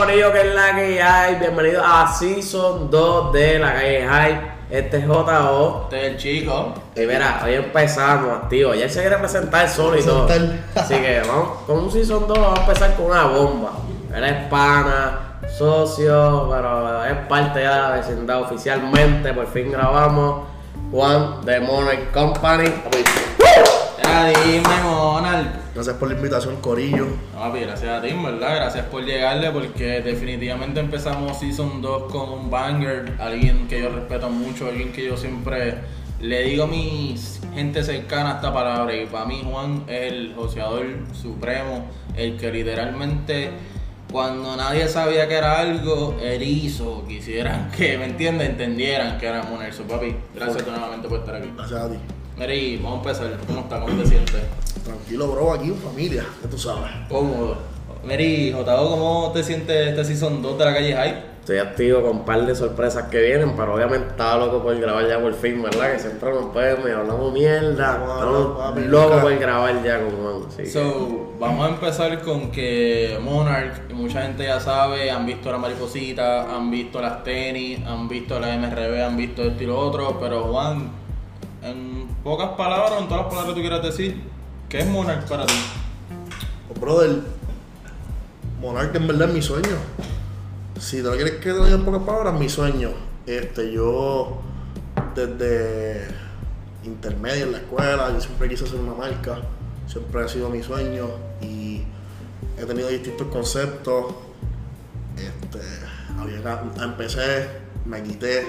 Corillo, que es la que hay. Bienvenidos a Season 2 de la calle Hype. Este es JO. Este es el chico. Y mira, hoy empezamos, tío. Ya se quiere presentar solo y todo. Así que vamos con un Season 2. Vamos a empezar con una bomba. Él es pana, socio, pero es parte ya de la vecindad oficialmente. Por fin grabamos. Juan de Monarch Company. Ya dime, Monal. Gracias por la invitación, Corillo. No, papi, gracias a ti, ¿verdad? Gracias por llegarle porque definitivamente empezamos Season 2 con un banger. Alguien que yo respeto mucho, alguien que yo siempre le digo a mis gente cercana esta palabra. Y para mí Juan es el joseador supremo, el que literalmente cuando nadie sabía que era algo, él hizo, quisieran que, ¿me entiendes? Entendieran que era Monel. So, papi, gracias nuevamente por estar aquí. Gracias a ti. Mira, y vamos a empezar. ¿Cómo está? ¿Cómo te sientes? Tranquilo, bro, aquí en familia, ya tú sabes. Cómodo. Mary, Jotado, ¿cómo te sientes este season 2 de la calle Hype? Estoy activo con un par de sorpresas que vienen, pero obviamente estaba loco por grabar ya por fin, ¿verdad? Que siempre nos vemos y hablamos mierda. Estamos locos por grabar ya con Juan. Así que- So, vamos a empezar con que Monarch, y mucha gente ya sabe, han visto la mariposita, han visto las tenis, han visto la MRB, han visto esto y lo otro, pero Juan, en pocas palabras, en todas las palabras que tú quieras decir, ¿qué es Monarch para ti? Pues, brother, Monarca en verdad es mi sueño. Si te lo quieres que te lo diga en pocas palabras, mi sueño. Este, yo, desde intermedio en la escuela, yo siempre quise hacer una marca. Siempre ha sido mi sueño y he tenido distintos conceptos. Este, había, empecé, me quité,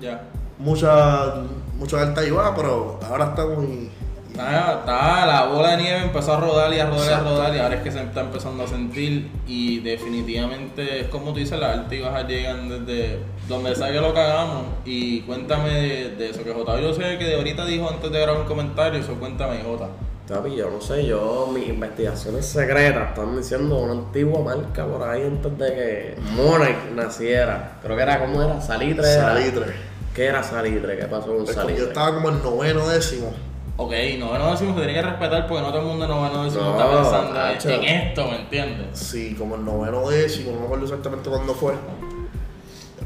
Ya. mucha, mucha alta y baja, pero ahora estamos y, y- Está, está- la bola de nieve empezó a rodar y a rodar y a rodar y ahora es que se está empezando a sentir y definitivamente es como tú dices, la alta y baja llegan desde donde sea que lo cagamos y cuéntame de, de eso que Jota, yo sé que de ahorita dijo antes de grabar un comentario, eso cuéntame Jota. Papi, yo no sé, yo, mis investigaciones secretas están diciendo una antigua marca por ahí antes de que Monarch naciera. Creo que era, ¿cómo era? Salitre. era. Salitre. ¿Qué era Salitre? ¿Qué pasó con Pues Salitre? yo estaba como en noveno décimo. Ok, noveno décimo se tiene que respetar porque no todo el mundo en noveno décimo No, está pensando en- esto, ¿me entiendes? Sí, como el noveno décimo, no me acuerdo exactamente cuándo fue.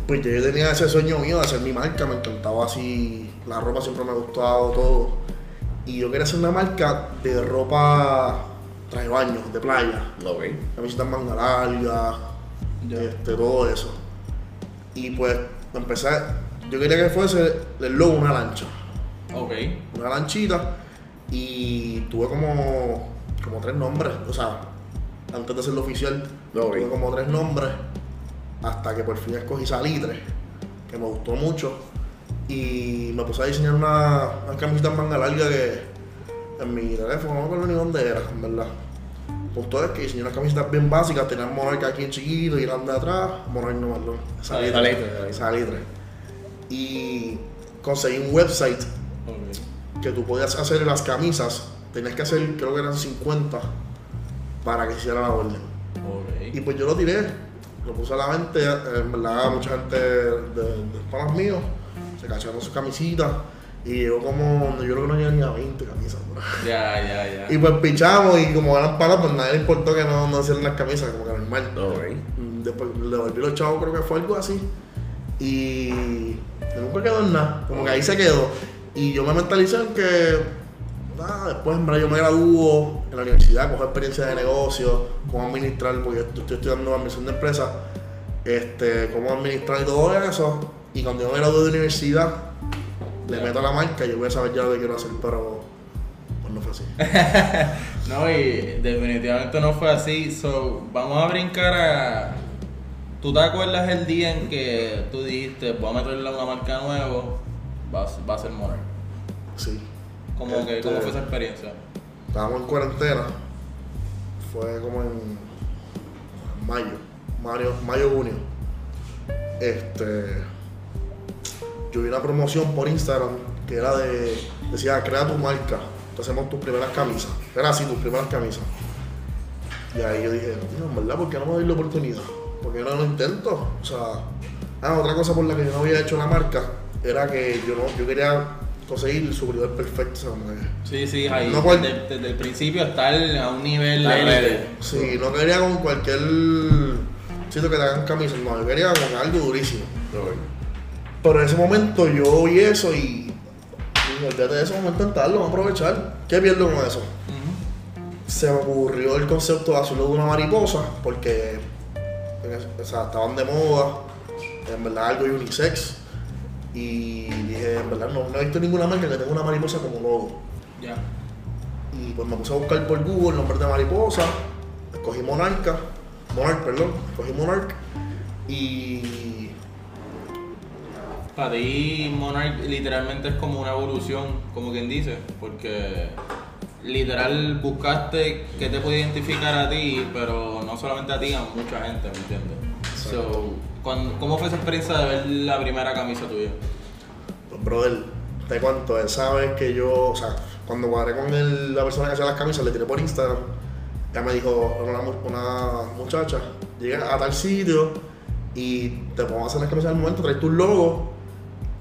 Pues yo tenía ese sueño mío de hacer mi marca, me encantaba así, la ropa siempre me ha gustado, todo. Y yo quería hacer una marca de ropa traje baño, de playa, Ok. camisetas manga larga, Ya. este, todo eso. Y pues empecé, yo quería que fuese el logo una lancha, Ok, una lanchita, y tuve como, como tres nombres, o sea, antes de hacerlo oficial, tuve como tres nombres, hasta que por fin escogí Salitre, que me gustó mucho, y me puse a diseñar una, una camiseta manga larga que en mi teléfono, no me acuerdo ni dónde era, en verdad. Es que diseñé unas camisetas bien básicas, tenían monarca aquí en chiquito y grande atrás, monarca no, perdón, Salitre, Salitre. Y conseguí un website. Que tú podías hacer las camisas, tenías que hacer, creo que eran 50 para que hiciera la orden. Y pues yo lo tiré, lo puse a la venta, en verdad mucha gente de, de los panas míos se cacharon sus camisitas y llegó como, yo creo que no llegan ni a 20 camisas. Ya, ya, ya. Y pues pichamos y como eran panas, pues nadie le importó que no, no hicieran las camisas, como que normal. Después le devolví los chavos, creo que fue algo así. Y nunca quedó en nada. Como que ahí se quedó. Y yo me mentalicé en que nada, después en verdad yo me gradúo en la universidad, cojo experiencia de negocio, cómo administrar, porque yo estoy estudiando administración de empresas, este, cómo administrar y todo eso. Y cuando yo me gradúo de universidad, le meto a la marca y yo voy a saber ya lo que quiero hacer, pero pues no fue así. No, y definitivamente no fue así. So, vamos a brincar a. ¿Tú te acuerdas el día en que tú dijiste, voy a meterle una marca nueva? Va, a- va a ser Monarch. Sí. ¿Cómo, que, ¿Cómo fue esa experiencia? Estábamos en cuarentena. Fue como en mayo. Mayo, mayo junio. Este. Yo vi una promoción por Instagram que era de. Decía, crea tu marca. Te hacemos tus primeras camisas. Era así, tus primeras camisas. Y ahí yo dije, no, en verdad, ¿por qué no me doy la oportunidad? Porque no lo intento. O sea, ah, otra cosa por la que yo no había hecho la marca era que yo no, yo quería conseguir el superior perfecto. Como que- Sí, sí, ahí. No cual- desde, desde el principio estar a un nivel ready. Sí, no quería con cualquier sitio que te hagan camisas. No, yo quería que algo durísimo. Pero en ese momento yo vi eso y. y olvídate de ese momento intentarlo, vamos a aprovechar. ¿Qué pierdo con eso? Se me ocurrió el concepto de hacerlo de una mariposa, porque o sea, estaban de moda, en verdad algo unisex. Y dije, en verdad no, no he visto ninguna marca que tenga una mariposa como logo. Ya. Y pues me puse a buscar por Google el nombre de mariposa, escogí Monarca, Monarch, perdón, escogí Monarch y Para ti, Monarch literalmente es como una evolución, como quien dice, porque literal buscaste que te puede identificar a ti, pero no solamente a ti, a mucha gente, ¿me entiendes? So, cuando- ¿Cómo fue esa experiencia de ver la primera camisa tuya? Pues, brother, te cuento, esa vez que yo, o sea, cuando cuadré con el- la persona que hacía las camisas, le tiré por Instagram, ella me dijo, una, una muchacha, llega a tal sitio y te podemos hacer las camisas al momento, traes tu logo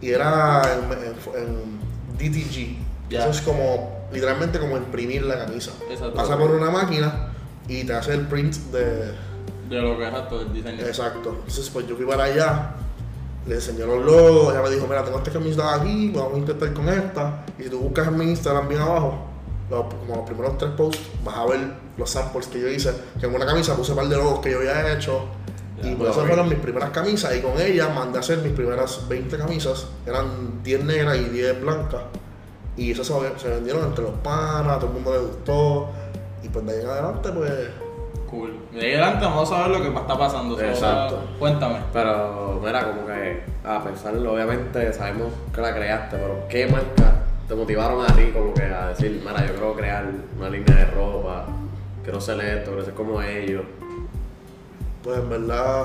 y era en, en- en DTG. Eso es como, literalmente como imprimir la camisa. Exacto. Pasa por una máquina y te hace el print de, De lo que es todo el diseño. Exacto. Entonces, pues yo fui para allá, le enseñé los logos, ella me dijo, mira, tengo esta camiseta aquí, vamos a intentar con esta. Y si tú buscas en mi Instagram bien abajo, los- como los primeros tres posts, vas a ver los samples que yo hice, que en una camisa puse un par de logos que yo había hecho. Ya, y pues esas fueron mis primeras camisas y con ella mandé a hacer mis primeras 20 camisas. Eran 10 negras y 10 blancas. Y esas se, se vendieron entre los panas, todo el mundo le gustó. Y pues de ahí en adelante pues... Cool. De ahí adelante vamos a ver lo que está pasando. Exacto. cuéntame. Pero, mira, como que a pesar, obviamente sabemos que la creaste, pero ¿qué marca te motivaron a ti como que a decir, mira, yo quiero crear una línea de ropa, quiero ser esto, quiero ser como ellos? Pues en verdad,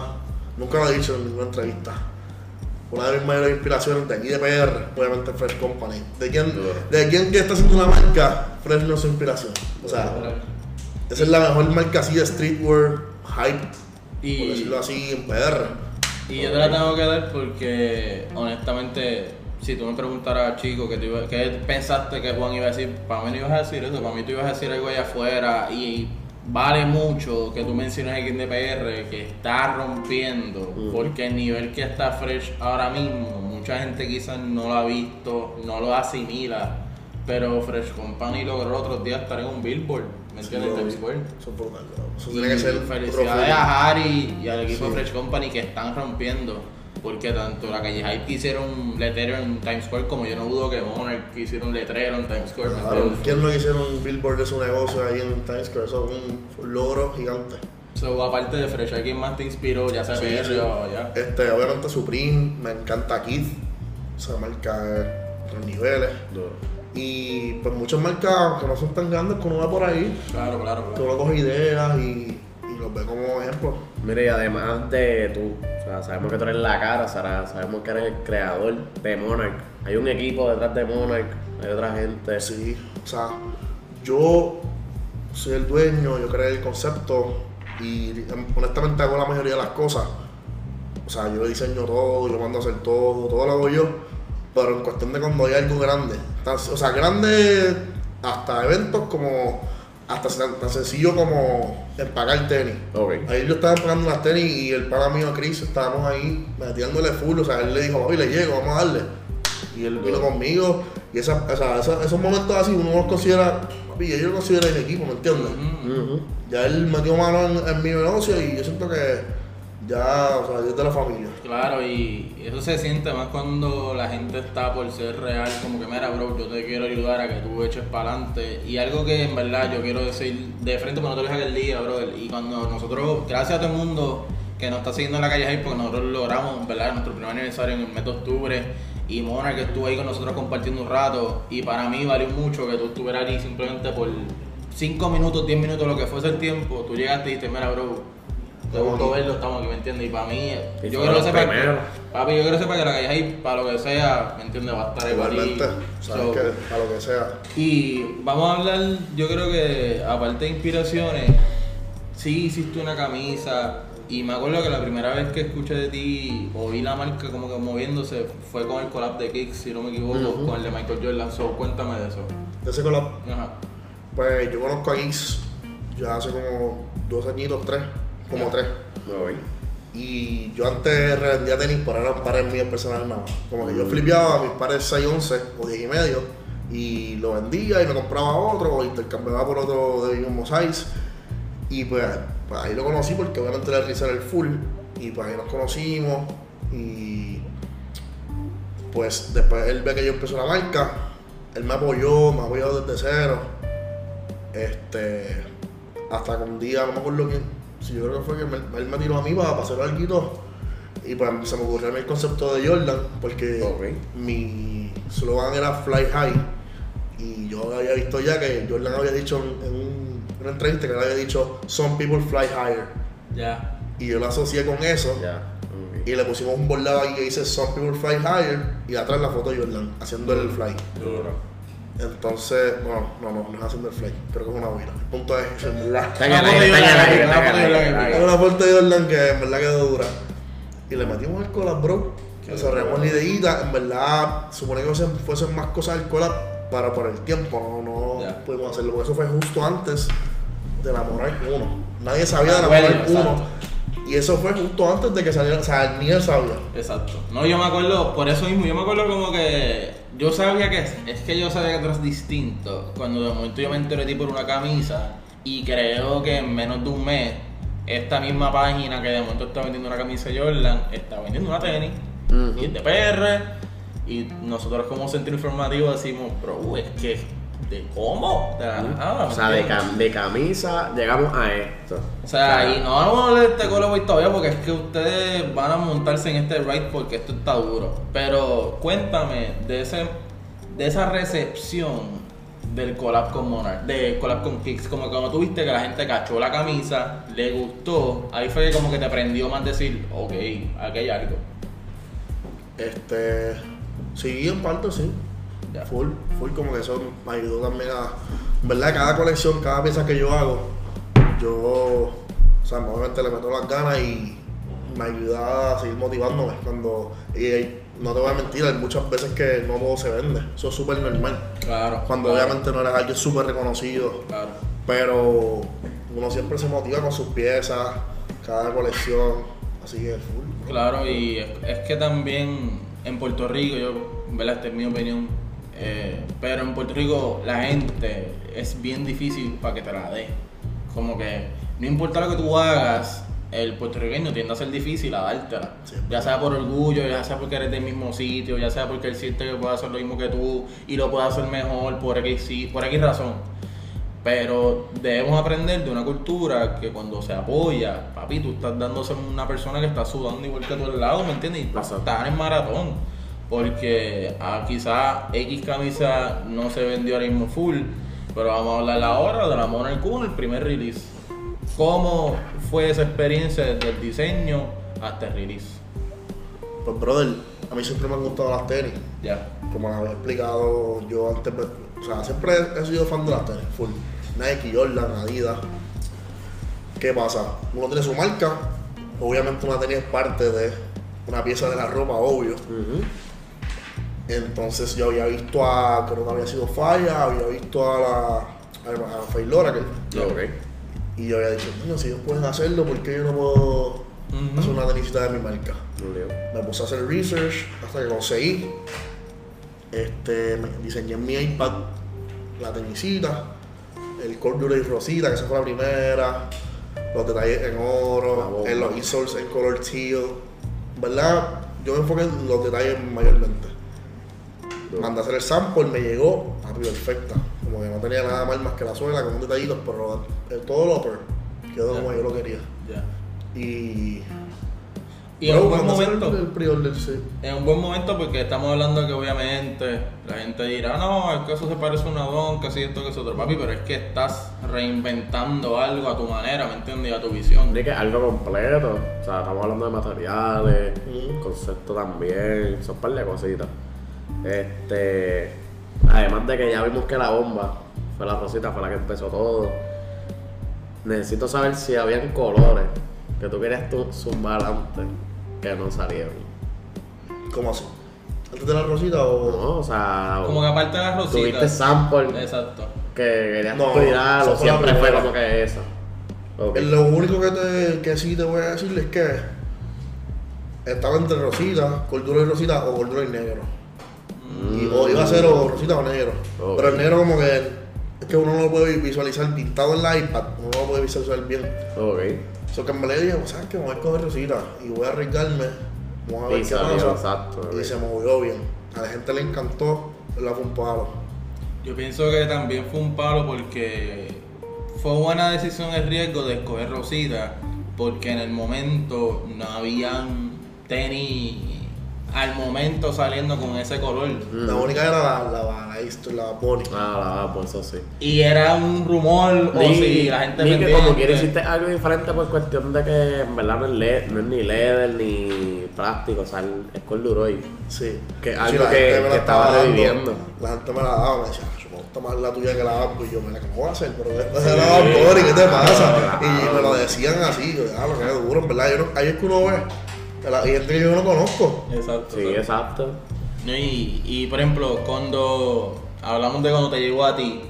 nunca lo he dicho en ninguna entrevista. Una de mis mayores inspiraciones de aquí de PR, obviamente Fresh Company. ¿De quién, de quién que está haciendo una marca? Fresh no es su inspiración. O sea, esa es la mejor marca así de streetwear, hype, Y- por decirlo así, en PR. Y yo te la tengo que dar porque, honestamente, si tú me preguntaras, chico, ¿qué, te iba- qué pensaste que Juan iba a decir? Para mí no ibas a decir eso, para mí tú ibas a decir algo allá afuera y vale mucho que tú menciones en DPR que está rompiendo, porque el nivel que está Fresh ahora mismo, mucha gente quizás no lo ha visto, no lo asimila, pero Fresh Company logró los otros días estar en un billboard, ¿me entiendes? Sí, Times Square. Eso. Eso tiene que ser felicidades a Harry y al equipo Sí. de Fresh Company que están rompiendo. Porque tanto la calle Hype que hicieron un letrero en Times Square como yo no dudo que Monarch que hicieron un letrero en Times Square. ¿me Claro? ¿Quién no hicieron un billboard de su negocio ahí en Times Square? Eso es un logro gigante. So, aparte de Fresh, ¿alguien más te inspiró? Ya sea Sí, PR sí. o ya. Este, obviamente Supreme, me encanta Kid, esa marca de otros niveles. Duro. Y pues muchas marcas que no son tan grandes que uno ve por ahí, Claro, claro, que claro. uno coge ideas y, y los ve como ejemplo. Mira, y además de tú, o sea, sabemos que tú eres la cara, Sara, sabemos que eres el creador de Monarch. Hay un equipo detrás de Monarch, hay otra gente. Sí, o sea, yo soy el dueño, yo creé el concepto y honestamente hago la mayoría de las cosas. O sea, yo diseño todo, yo mando a hacer todo, todo lo hago yo. Pero en cuestión de cuando hay algo grande, tan- o sea, grande hasta eventos como, hasta tan, sencillo como empacar tenis. Ok. Ahí yo estaba empacando unas tenis y el pana mío Chris estábamos ahí metiéndole full, o sea, él le dijo, papi, le llego, vamos a darle. Y él vino conmigo, y esa, o sea, esos, esos momentos así uno los considera, papi, yo lo considero el equipo, ¿me entiendes? Ujú. Ujú. Ya él metió mano en, en mi negocio y yo siento que ya, o sea, es de la familia. Claro, y eso se siente más cuando la gente está por ser real, como que mira, bro, yo te quiero ayudar a que tú eches para adelante. Y algo que en verdad yo quiero decir de frente, no te aquel día, bro. Y cuando nosotros, gracias a todo el mundo que nos está siguiendo en la calle Hype, porque nosotros logramos, ¿verdad? Nuestro primer aniversario en el mes de octubre. Y Mona, que estuvo ahí con nosotros compartiendo un rato. Y para mí valió mucho que tú estuvieras ahí simplemente por 5 minutos, 10 minutos, lo que fuese el tiempo. Tú llegaste y dijiste, mira, bro, te gustó verlo, estamos aquí, ¿me entiendes? Y para mí, Y yo quiero sepa que, papi, yo quiero que sepa que la calle ahí, para lo que sea, ¿me entiendes? Va a estar para. Igualmente, sabes So, que a lo que sea. Y vamos a hablar, yo creo que aparte de inspiraciones, sí hiciste una camisa. Y me acuerdo que la primera vez que escuché de ti o vi la marca como que moviéndose fue con el collab de Kicks, si no me equivoco, con el de Michael Jordan. So, cuéntame de eso. De ese collab, Ajá. pues yo conozco a Geeks ya hace como dos añitos, tres, como tres. Y yo antes revendía tenis, pero eran pares míos personales nada más. Como que yo flipeaba mis pares 6, 11 o 10 y medio y lo vendía y me compraba otro o intercambiaba por otro de mismo size. Y pues, pues ahí lo conocí porque obviamente le era el full y pues ahí nos conocimos y pues después él ve que yo empecé la marca, él me apoyó, me apoyó desde cero. Este, hasta que un día, no me acuerdo quién, si yo creo que fue que me- él me tiró a mí para, para hacer algo y pues se me ocurrió el concepto de Jordan porque mi slogan era Fly High y yo había visto ya que Jordan había dicho en, en un- una entrevista que él había dicho Some people fly higher Ya. y yo lo asocié con eso Ya. ok. y le pusimos un bordado aquí que dice Some people fly higher y atrás la foto de Jordan haciendo el fly. Duro. Entonces, bueno, no, no, no es haciendo el fly, creo que es una boina. El punto es que es aire. una foto de Jordan que en verdad quedó dura. Y le metimos el collab, bro. Desarrollamos la ideita, en verdad, supone que fuesen, fuesen más cosas del collab para por el tiempo, no, no pudimos hacerlo, porque eso fue justo antes de la Monarch 1. Nadie sabía de la Bueno, Monarch 1. exacto. Y eso fue justo antes de que saliera, o sea, ni él sabía. Exacto. No, yo me acuerdo, por eso mismo, yo me acuerdo como que yo sabía que es que yo sabía que tú eras distinto. Cuando de momento yo me enteré de ti por una camisa y creo que en menos de un mes esta misma página que de momento está vendiendo una camisa Jordan está vendiendo una tenis y es de PR y nosotros como centro informativo decimos, bro, es que de cómo, de la nada, ¿me O sea, de, entiendes? cam- de camisa llegamos a esto. O sea, y no vamos a hablar de este Colorway todavía porque es que ustedes van a montarse en este ride porque esto está duro. Pero cuéntame de ese de esa recepción del collab con Monarch, de collab con Kicks, como que cuando tuviste que la gente cachó la camisa, le gustó, ahí fue que como que te prendió más decir, ok, aquí hay algo. Este, sí, en parte sí. Full, full, como que eso me ayudó también a. en verdad, cada colección, cada pieza que yo hago, yo, o sea, obviamente le meto las ganas y me ayuda a seguir motivándome. Cuando, y no te voy a mentir, hay muchas veces que no todo se vende, eso es súper normal. Claro. Cuando claro, obviamente no eres alguien súper reconocido, Claro. pero uno siempre se motiva con sus piezas, cada colección, así que full. Claro, y es, es que también en Puerto Rico, yo, ¿verdad? Esta es mi opinión, eh, pero en Puerto Rico la gente es bien difícil para que te la dé. Como que no importa lo que tú hagas, el puertorriqueño tiende a ser difícil a dártela. Sí. Ya sea por orgullo, ya sea porque eres del mismo sitio, ya sea porque él siente que puede hacer lo mismo que tú y lo puede hacer mejor por X, sí- por X razón. Pero debemos aprender de una cultura que cuando se apoya, papi, tú estás dándose a una persona que está sudando igual que tú al lado, ¿me entiendes? Y estar en maratón. Porque ah, quizá X camisa no se vendió ahora mismo full, pero vamos a hablar ahora de la Monarch 1, el primer release. ¿Cómo fue esa experiencia desde el diseño hasta el release? Pues, brother, a mí siempre me han gustado las tenis. Ya. Como les había explicado yo antes, pues, o sea, siempre he sido fan de las tenis, full. Nike, Jordan, Adidas. ¿Qué pasa? Uno tiene su marca, obviamente una tenis es parte de una pieza de la ropa, obvio. Entonces yo había visto a, creo que había sido Falla, había visto a la a, a Faylora, que Ok. y yo había dicho, "Coño, si ellos pueden hacerlo, ¿por qué yo no puedo hacer una tenisita de mi marca? Me puse a hacer research hasta que conseguí. Este, me diseñé en mi iPad la tenisita, el corduroy rosita, que esa fue la primera, los detalles en oro, en los insoles en color teal. ¿Verdad? Yo me enfoqué en los detalles mayormente. Mandé a hacer el sample, me llegó, papi, perfecta. Como que no tenía nada mal más que la suela, con un detallito, pero todo el upper quedó como yo lo quería. Ya. Y. Y en un buen momento. El, el sí. En un buen momento porque estamos hablando que obviamente la gente dirá, no, es que eso se parece a una don, que si esto, que es otro, papi, pero es que estás reinventando algo a tu manera, ¿me entiendes? Y a tu visión. De que algo completo. O sea, estamos hablando de materiales, Ujú. concepto también, son un par de cositas. Este. Además de que ya vimos que la bomba fue la rosita, fue la que empezó todo. Necesito saber si habían colores que tú querías tú zumbar antes que no salieron. ¿Cómo así? ¿Antes de la rosita o.? No, o sea, Como que aparte de las rositas. tuviste sample Exacto. que querías No, cuidar esa o la siempre fue como que esa. Lo único que, te, que sí te voy a decir es que estaba entre rosita, cordura y rosita o cordura y negro. Y, o iba a ser o rosita o negro. Pero el negro como que es que uno no lo puede visualizar pintado en la iPad, uno no lo puede visualizar bien. Ok. Eso que me le dije, ¿sabes qué? Me voy a coger rosita y voy a arriesgarme. Vamos a ver Y qué salió, pasa. exacto. Y se movió bien. A la gente le encantó, la fue un palo. Yo pienso que también fue un palo porque fue buena decisión el riesgo de escoger Rosita porque en el momento no habían tenis al momento saliendo con ese color. La única era la, la, la, la, la Bonnie. Ah, la por eso sí. Y era un rumor o si la gente ni que como quiera hiciste algo diferente por cuestión de que en verdad no es, le- no es ni leather ni plástico, o sea, es corduroy. Sí. Que Sí, algo la que- gente me la que estaba reviviendo. La gente me la daba, me decía, "Yo me gusta más la tuya que la Bambo. Y yo, mira, ¿cómo voy a hacer? Pero después de la Bambo, ¿qué te pasa? claro. Y me lo decían así, yo, ah, lo que es duro, en verdad. Yo no, ahí es que uno ve, que la gente que yo no conozco. Exacto. Sí, exacto. Y, y por ejemplo, cuando hablamos de cuando te llegó a ti,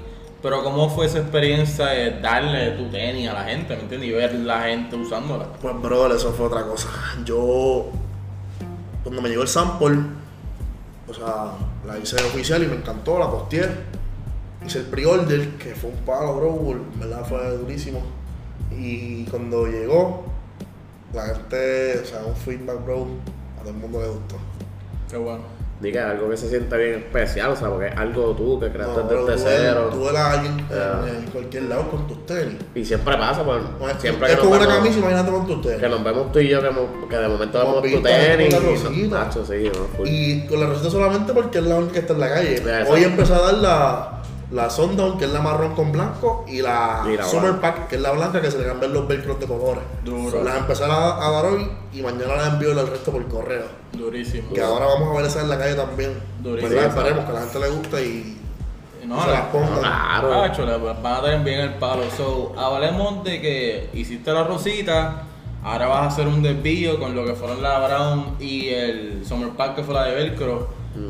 pero ¿cómo fue esa experiencia de darle tu tenis a la gente, ¿me entiendes? Y ver la gente usándola. Pues, bro, eso fue otra cosa. Yo, cuando me llegó el sample, o sea, la hice oficial y me encantó, la posteé. Hice el pre-order, que fue un palo, bro, en verdad fue durísimo. Y cuando llegó, la gente, o sea, un feedback, bro, a todo el mundo le gustó. Qué bueno. Diga algo que se sienta bien especial, o sea, porque es algo tú que creaste No, desde tú cero. Tú a alguien en, en cualquier lado con tus tenis. Y siempre pasa, pues, Pues, siempre es que como una vemos- camisa, imagínate con tus Que tenis. nos vemos tú y yo, que, hemos- que de momento vemos tu tenis con la y nos Nacho, sí, ¿no? Y con la rosita solamente porque es la única que está en la calle. Hoy empezó a dar la, la Sundown, que es la marrón con blanco, y la, Y la Summer blanca. Pack, que es la blanca, que se le cambian los velcros de colores. Duro. Las empecé a, a dar hoy y mañana las envío al resto por correo. Durísimo. Que ahora vamos a ver esa en la calle también. Durísimo. ¿Verdad? Esperemos que a la gente le guste y No, se la- las pongan. Claro. Cacho, le van a tener bien el palo. So, hablemos de que hiciste la rosita, ahora vas a hacer un desvío con lo que fueron la Brown y el Summer Pack que fue la de Velcro.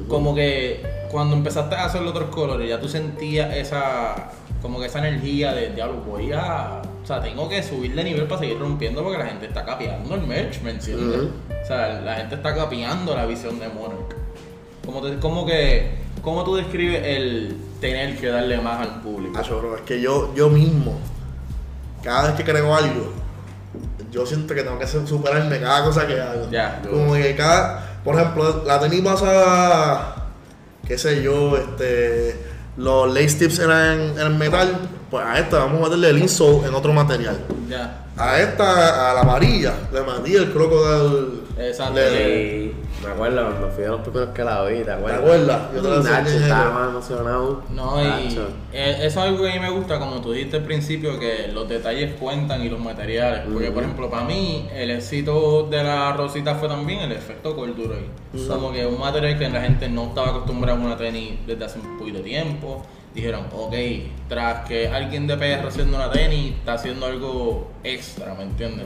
Como que cuando empezaste a hacer los otros colores, ya tú sentías esa, como que esa energía de, diablo, voy a, o sea, tengo que subir de nivel para seguir rompiendo porque la gente está capeando el merch, ¿me entiendes? O sea, la gente está capeando la visión de Monarch. ¿Cómo, te- cómo que, ¿Cómo tú describes el tener que darle más al público? Acho, bro, es que yo, yo mismo, cada vez que creo algo, yo siento que tengo que superarme cada cosa que hago. Ya. Como que cada, por ejemplo, la tenis pasa, qué sé yo, este, los lace tips eran en metal, pues a esta vamos a meterle el insole en otro material. Ya. A esta, a la amarilla, le mandé el croco del... Exacto. le- me acuerdo cuando fui a los primeros que la vi, ¿te acuerdas? acuerdas? Yo te Nacho estaba más emocionado. No, y Nacho. eh, eso es algo que a mí me gusta, como tú dijiste al principio, que los detalles cuentan y los materiales. Porque, por ejemplo, para mí, el éxito de la rosita fue también el efecto cordura. Como que un material que la gente no estaba acostumbrada a una tenis desde hace un poquito de tiempo. Dijeron, ok, tras que alguien de PR haciendo una tenis, está haciendo algo extra, ¿me entiendes?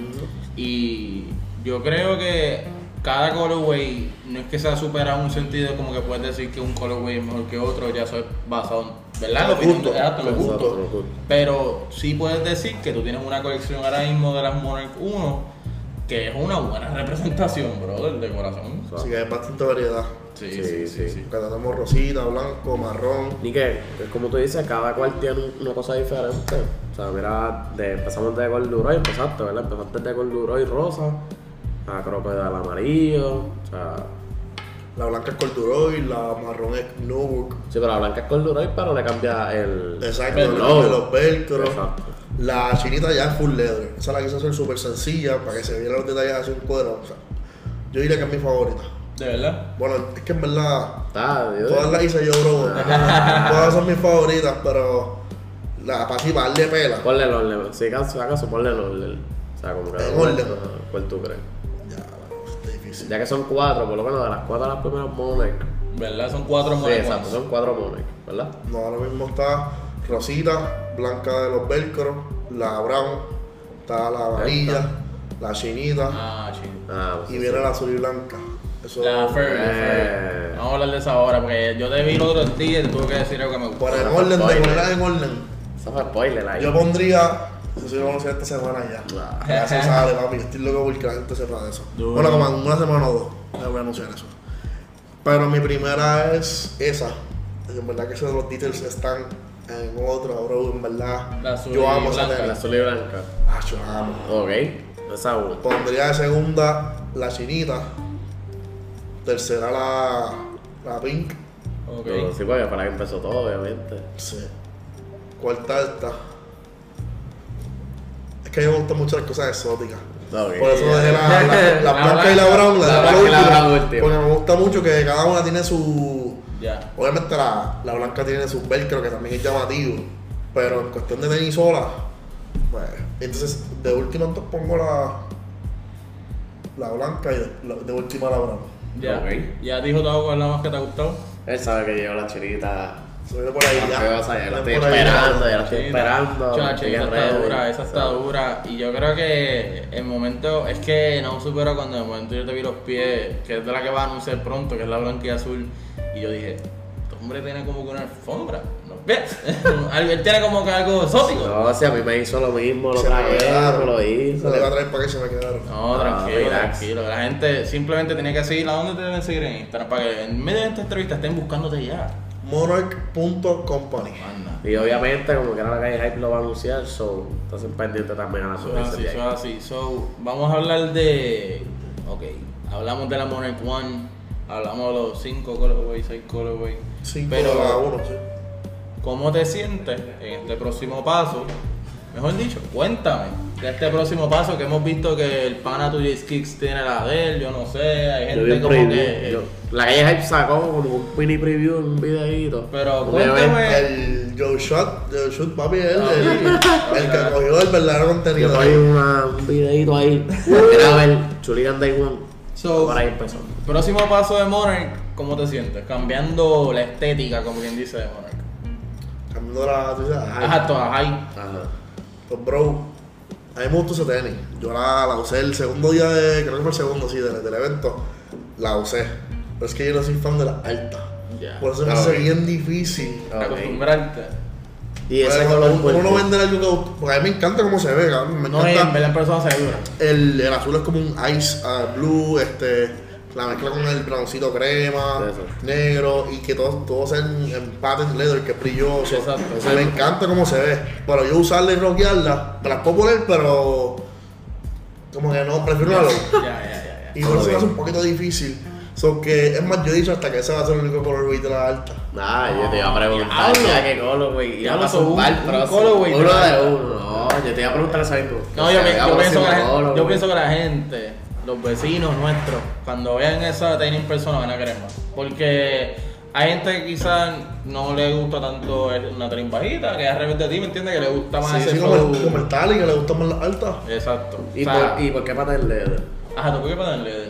Y yo creo que cada colorway no es que sea superado en un sentido como que puedes decir que un colorway es mejor que otro, ya eso es basado en, ¿verdad? Gustos. gustos. Los gustos. Pero sí puedes decir que tú tienes una colección ahora mismo de las Monarch 1 que es una buena representación, brother, de corazón. Así que hay bastante variedad. Sí, Sí, sí, sí. sí. sí. Tenemos rosita, blanco, marrón. Ni que, es como tú dices, cada cual tiene una cosa diferente. O sea, mira, de, empezamos de corduroy, empezaste, ¿verdad? Empezaste de corduroy rosa, a crocodile amarillo, o sea... La blanca es corduroy, la marrón es nubuck. Sí, pero la blanca es corduroy, pero le cambia el... Exacto, Velcro. le cambié los velcros. Exacto. La chinita ya es full leather. Esa la quise hacer súper sencilla para que se vieran los detalles así un cuadro. O sea, yo diría que es mi favorita. ¿De verdad? Bueno, es que en verdad Está, Dios. todas las hice yo, bro. todas son mis favoritas, pero la para así para darle pela. Ponle el orden, si acaso, ponle el orden. O sea, como que... ¿En orden? ¿Cuál tú crees? Ya, que son cuatro, por lo menos de las cuatro las primeras Monarch. ¿Verdad? Son cuatro Sí, Monarch exacto, son cuatro Monarch, ¿verdad? No, ahora mismo está rosita, blanca de los velcros, la brown, está la amarilla, la chinita Ah, chido. Ah, pues y sí, viene sí. la azul y blanca. Eso La Furry, la Eh. Vamos a hablar de esa ahora porque yo te vi los otros días y te tuve que decir algo que me gustó. Por el orden de ponerlas en orden. Eso fue spoiler ahí. Yo pondría Eso sí lo vamos a hacer esta semana ya. Ya se sale, papi. Yo estoy loco porque la gente sepa de eso. Duro. Bueno, como en una semana o dos. Ya voy a anunciar eso. Pero mi primera es esa. En verdad que esos de los details están en otra, bro. En verdad. La azul yo y amo esa blanca. tela. La azul y blanca. Ah, yo amo. Ok. Esa una. Pondría de segunda la chinita. Tercera la, la pink. Ok. Pero sí, porque para que empezó todo, obviamente. Sí. Cuarta esta. Es que a mí me gustan mucho las cosas exóticas. Por eso dejé la, la, la La blanca y la brown, la, La dejé última. Porque me gusta mucho que cada una tiene su. Ya. Obviamente la, la blanca tiene su velcro que también es llamativo. Pero en cuestión de tenis sola, pues. Entonces, de última entonces pongo la. La blanca y de, la- de última la brown. Ya. Ok. Ya dijo todo con la más que te ha gustado. Él sabe que llegó la chinita. Se viene por ahí ya. la estoy esperando, ya la estoy esperando. Chacho, esa está dura, esa está O sea, dura. Y yo creo que el momento, es que no supero cuando de momento yo te vi los pies, que es de la que va a anunciar pronto, que es la blanca y azul. Y yo dije, este hombre tiene como que una alfombra. ¿No ves? Él tiene como que algo exótico. No, si a mí me hizo lo mismo, lo Se me traje, me quedaron. lo Se hizo. le iba a traer para que se me quedaron. No, Ah, tranquilo, relax. tranquilo. La gente simplemente tiene que seguir. ¿A dónde te deben seguir en Instagram? Para que en medio de esta entrevista estén buscándote ya. Monarch.company. Y obviamente, como que ahora la calle Hype lo va a anunciar, so, entonces pendiente también a la subida. así, eso es así. So, vamos a hablar de. Ok, hablamos de la Monarch One, hablamos de los 5 colorways, 6 colorways. 5 Pero, cada uno, sí. ¿cómo te sientes en este próximo paso? Mejor dicho, cuéntame de este próximo paso que hemos visto que el pana tuyo Kicks tiene la de él, yo no sé, hay gente como preview, que. yo- la calle Hype sacó como un mini preview, un videíto. Pero cuéntame. El Joe Shot, Joe Shot, papi, él, Ah, el, el que cogió el verdadero contenido. una- un videíto ahí. Era ver Chuligan Day One. So- Por ahí empezó. Próximo paso de Monarch, ¿cómo te sientes? Cambiando la estética, como quien dice de Monarch. Cambiando la. tú Ajá, todas ahí. Ajá. Pues, bro, a mí me gustó ese tenis. Yo la, la usé el segundo día de. Creo que fue el segundo, sí, del, del evento. La usé. Pero es que yo no soy fan de las altas. Ya. Por eso me Ah, hace bien difícil. Ok. Acostumbrarte. Y ese Pero color uno, uno vende algo que. Porque a mí me encanta cómo se ve, cabrón. Me No, encanta. en persona se ve dura. El, el azul es como un ice ah, blue, este. La mezcla con el browncito crema, Eso. negro y que todo, todo sea en, en patent leather, que es brilloso. Exacto. O sea, me encanta cómo se ve. Pero yo usarla y rockearla, me las puedo poner, pero. Como que no, prefiero una low. Ya, ya, ya, ya. Y por eso hace un poquito difícil. So que, es más, yo he dicho hasta que ese va a ser el único colorway de la alta. Nah, yo te iba a preguntar ya qué color, güey. Iba Diablo, a so, un- un próximo. colorway Uno de- uno. No, yo te iba a preguntar mismo. No, yo, pienso que la gente, yo pienso que la gente, los vecinos nuestros, cuando vean esa tenis en persona van a querer más. Porque hay gente que quizás no le gusta tanto el- una tenis bajita, que es al revés de ti, ¿me entiendes? Que le gusta más Sí, ese sí, como el, como el que le gustan más las altas. Exacto. ¿Y, O sea, por, ¿Y por qué pata el leather? Ajá, ¿tú por qué ponerle?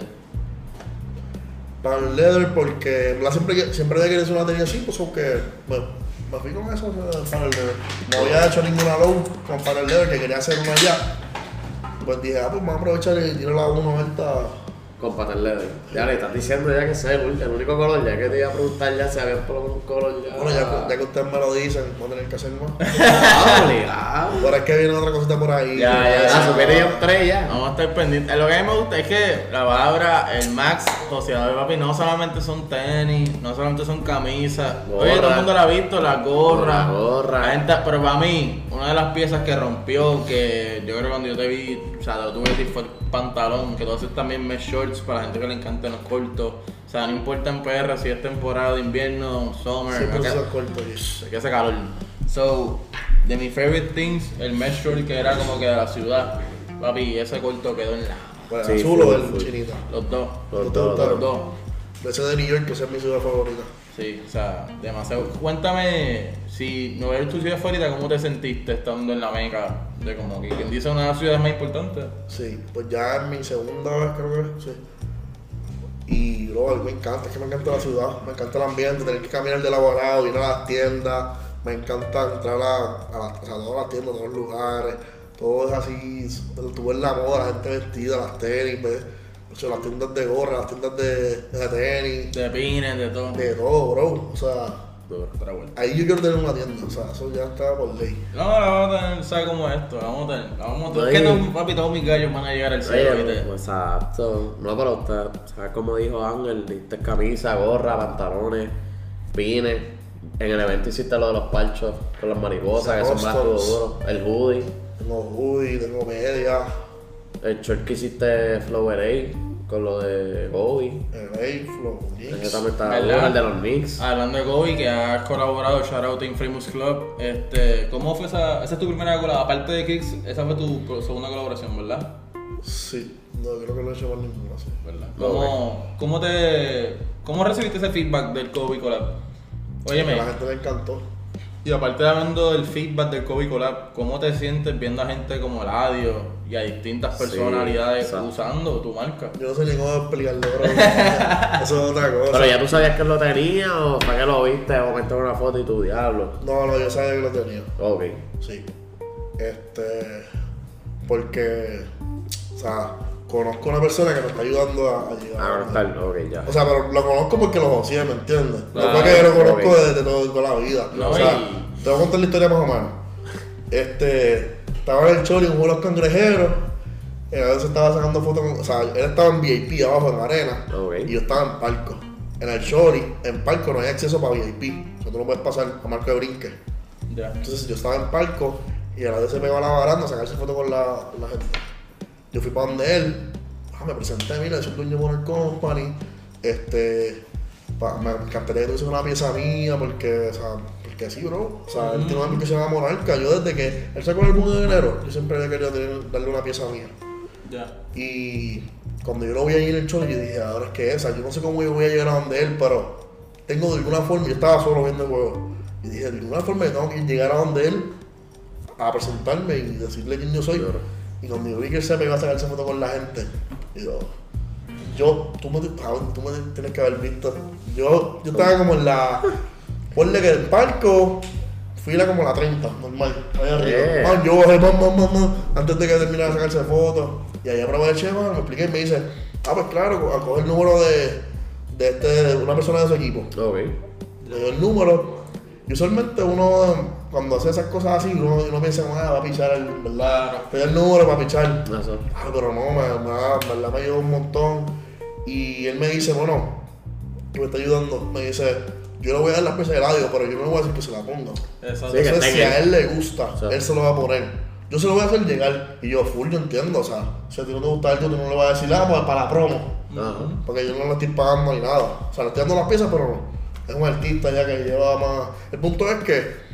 Para el leather, porque verdad siempre, siempre hacer una tenis así, pues aunque bueno, me fui con eso para el leather. No había hecho ninguna low con para el leather, que quería hacer una ya. Pues dije, ah, pues vamos a aprovechar y tirar la 190. Con leather. Ya le estás diciendo ya que es el único- el único color, ya que te iba a preguntar ya si había por lo menos un color ya. Bueno, ya, ya que ustedes me lo dicen, voy a tener que hacer más. Ah, es que viene otra cosita por ahí. Ya, ya, ya. supiste ya tres ya. Vamos a estar pendientes. Lo que a mí me gusta es que la palabra, el Max joseador, papi, no solamente son tenis, no solamente son camisas. Oye, todo el mundo la ha visto, la gorra. La gorra. La gente, pero para mí, una de las piezas que rompió, que yo creo que cuando yo te vi, o sea, lo tuve que decir fue el pantalón, que tú haces también mesh shorts para la gente que le encantan los cortos. O sea, no importa en PR si es temporada de invierno, summer, Siempre corto, yes. que hace calor. So, de mis favorite things, el mesh short que era como que de la ciudad. Papi, ese corto quedó en la. Pues Sí, azul o el full. chinita. Los dos. Los Los dos, dos, Los dos. De ese de New York, que esa es mi ciudad favorita. Sí, o sea, demasiado. Cuéntame, si Nueva York tu ciudad favorita, ¿cómo te sentiste estando en la meca? De como que quien dice una de las ciudades más importantes. Sí, pues ya es mi segunda vez creo que sí. Y luego me encanta, es que me encanta la ciudad, me encanta el ambiente, tener que caminar de laborado, ir a las tiendas, me encanta entrar a, las- a todas las tiendas, a todos los lugares, todo es así, tú ves la moda, la gente vestida, las tenis, ves, o sea, las tiendas de gorra, las tiendas de, de tenis, De pines, de todo. de todo, bro, o sea, Duro. Ahí yo quiero tener una tienda, o sea, eso ya está por ley. No, la vamos a tener, ¿sabes cómo es esto? La vamos a tener. La vamos a tener. Es que no, papi, todos mis gallos van a llegar al cielo, ¿viste? pues, exacto. No, pero usted, ¿sabes cómo dijo Ángel? Diste camisa, gorra, pantalones, pines. En el evento hiciste lo de los parchos con las mariposas, que son más. El hoodie. Tengo hoodie, tengo media, El short que hiciste Flower A con lo de Gobi. el Flow, Ese Knicks. también está ¿Verdad? duro, el de los Knicks. Hablando de Kobe, que has colaborado, shout out a Infamous Club. Este, ¿Cómo fue esa? Esa es tu primera colaboración. Aparte de Kicks, esa fue tu segunda colaboración, ¿verdad? Sí, no creo que lo he hecho por ninguna, sí. ¿Verdad? ¿Cómo, cómo te. ¿Cómo recibiste ese feedback del Kobe Collab? A Óyeme, la gente le encantó. y aparte de hablando del feedback del Kobe Collab, ¿cómo te sientes viendo a gente como Eladio y a distintas personalidades usando tu marca? Yo no sé ni cómo explicarlo, bro. Eso es otra cosa. Pero ya tú sabías que él lo tenía o para qué lo viste o comentaste una foto y tu diablo. No, no, yo sabía que lo tenía. Ok. Sí. Este. Porque. O sea, conozco a una persona que me está ayudando a, a llegar. Ah, no está. Ok, ya. O sea, pero lo conozco porque lo conocía, ¿me entiendes? Claro, no fue que lo conozco desde todo- toda la vida. No, o sea, y- te voy a contar la historia más o menos. Este, estaba en el chori, un los cangrejeros. Y a veces estaba sacando fotos con. O sea, él estaba en VIP abajo en la arena. Ok. Y yo estaba en palco. En el chori, en palco no hay acceso para VIP. O sea, tú no puedes pasar a marco de brinque. Entonces yo estaba en palco y a la vez se pegó a la baranda a sacarse foto con la, con la gente. Yo fui para donde él, ah, me presenté, mira, soy dueño de Bonner Company, este, pa- me encantaría que tuviese una pieza mía porque, o sea, porque sí, bro. O sea, él tiene una marca que se llama Monarca. Yo desde que él sacó el álbum de enero, yo siempre había querido tener- darle una pieza mía. Ya. Y cuando yo lo vi ahí en el show, yo dije, ahora es que esa, yo no sé cómo yo voy a llegar a donde él, pero tengo de alguna forma, yo estaba solo viendo el juego, y dije, de alguna forma yo tengo que llegar a donde él a presentarme y decirle quién yo soy. Y cuando yo vi que él se me iba a sacarse foto con la gente, yo, yo, tú me, cabrón, tú me tienes que haber visto. Yo, yo estaba como en la, ponle que el palco, fila como la 30, normal, ahí arriba. Yeah. Man, yo bajé, man, man, man, man, antes de que terminara de sacarse fotos. Y ahí aproveché, man, me expliqué y me dice, ah, pues claro, a coger el número de, de, este, de una persona de su equipo. Ok. Le dio el número. Y usualmente uno, cuando hace esas cosas así, uno, uno piensa, ah, va a pichar, el, ¿verdad? Claro. Le dio el número para pichar. Eso. Ah, pero no, me, me, me, verdad me ayudó un montón. Y él me dice, bueno, que me está ayudando. Me dice, yo le voy a dar la pieza de radio, pero yo no le voy a decir que se la ponga. Exacto. Sí, que Entonces, si a él le gusta, él se lo va a poner. Yo se lo voy a hacer llegar. Y yo, full, yo entiendo. O sea, si a ti no te gusta algo, tú no le vas a decir, ah, pues para la promo. Ajá. Porque yo no le estoy pagando ni nada. O sea, le estoy dando las piezas, pero es un artista ya que lleva más. El punto es que.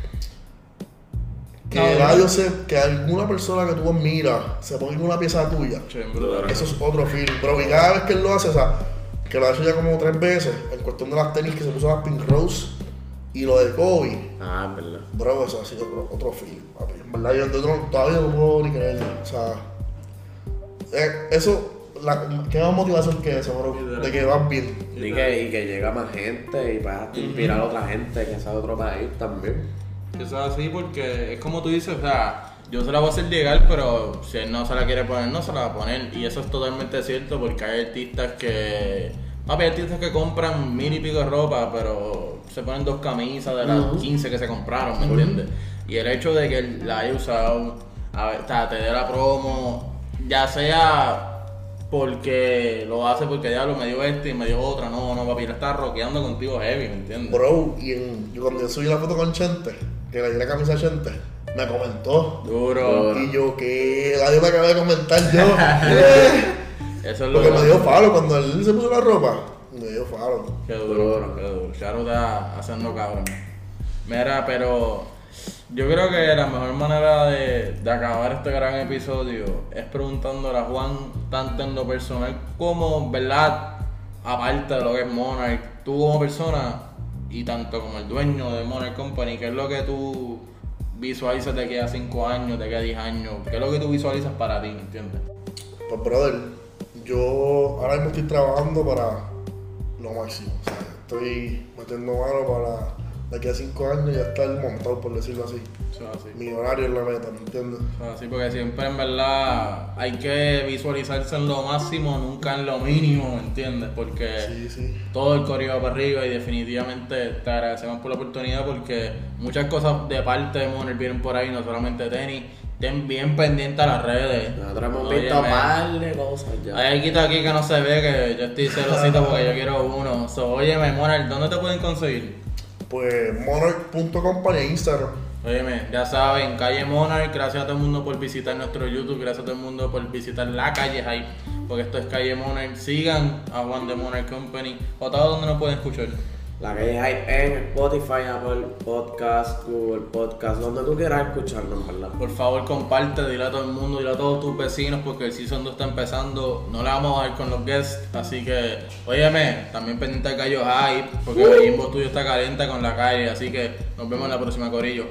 Que No, radio se. Que alguna persona que tú admiras se ponga en una pieza tuya. Eso es otro feeling, bro. Y cada vez que él lo hace, o sea, que lo ha hecho ya como tres veces, en cuestión de las tenis que se puso las Pink Rose y lo de Kobe, Ah, es verdad. bro, eso ha sido otro, otro papi. En verdad, yo, no- todavía no puedo ni creerlo. O sea, eh, eso, la, ¿qué más motivación que eso, bro? De que vas bien. Y que, y que llega más gente y para inspirar a otra gente que sea de otro país también. Eso es así porque es como tú dices, o sea, yo se la voy a hacer llegar, pero si él no se la quiere poner, no se la va a poner. Y eso es totalmente cierto porque hay artistas que. Papi, hay artistas que compran mil y pico de ropa, pero se ponen dos camisas de las Ujú. 15 que se compraron, ¿me entiendes? Y el hecho de que él la haya usado, a ver, te dé la promo, ya sea porque lo hace porque ya lo me dio este y me dio otra, no, no, papi, él está rockeando contigo heavy, ¿me entiendes? Bro, y en, yo cuando yo subí la foto con Chente, que le di la camisa a Chente, me comentó. Duro. Duro. Y yo, que nadie me acaba de comentar yo. Eso es lo Porque me dio falo cuando él se puso la ropa. Me dio falo. Qué duro, qué duro. Charo está haciendo cabrón. Mira, pero yo creo que la mejor manera de, de acabar este gran episodio es preguntándole a Juan, tanto en lo personal como, ¿verdad? Aparte de lo que es Monarch, tú como persona y tanto como el dueño de Monarch Company, ¿qué es lo que tú visualizas de aquí a 5 años, de aquí a 10 años? ¿Qué es lo que tú visualizas para ti, ¿me entiendes? Pues, brother, yo ahora mismo estoy trabajando para lo máximo. O sea, estoy metiendo mano para de aquí a 5 años ya estar montado, por decirlo así. Así. Millonario es la meta, ¿me entiendes? Así, porque siempre en verdad hay que visualizarse en lo máximo, nunca en lo mínimo, ¿me entiendes? Porque Sí, sí. todo el corrido va para arriba y definitivamente te agradecemos por la oportunidad porque muchas cosas de parte de Moner vienen por ahí, no solamente tenis. Estén bien pendientes a las redes. Nosotros hemos visto un par de cosas ya. Hay algo aquí que no se ve, que yo estoy celosito porque yo quiero uno. So, óyeme, Moner, ¿dónde te pueden conseguir? Pues monarch.com para Instagram. Óyeme, ya saben, calle Monarch, gracias a todo el mundo por visitar nuestro YouTube, gracias a todo el mundo por visitar la calle Hype, porque esto es calle Monarch. Sigan a Juan de Monarch Company, o todo donde nos pueden escuchar. La calle Hype en Spotify, Apple Podcast, Google Podcast, donde tú quieras escucharnos, ¿verdad? Por favor, comparte, dile a todo el mundo, dile a todos tus vecinos, porque el Season 2 está empezando. No le vamos a dar con los guests, así que, óyeme, también pendiente de Calle Hype, porque el Jimbo tuyo está caliente con la calle, así que nos vemos en la próxima, Corillo.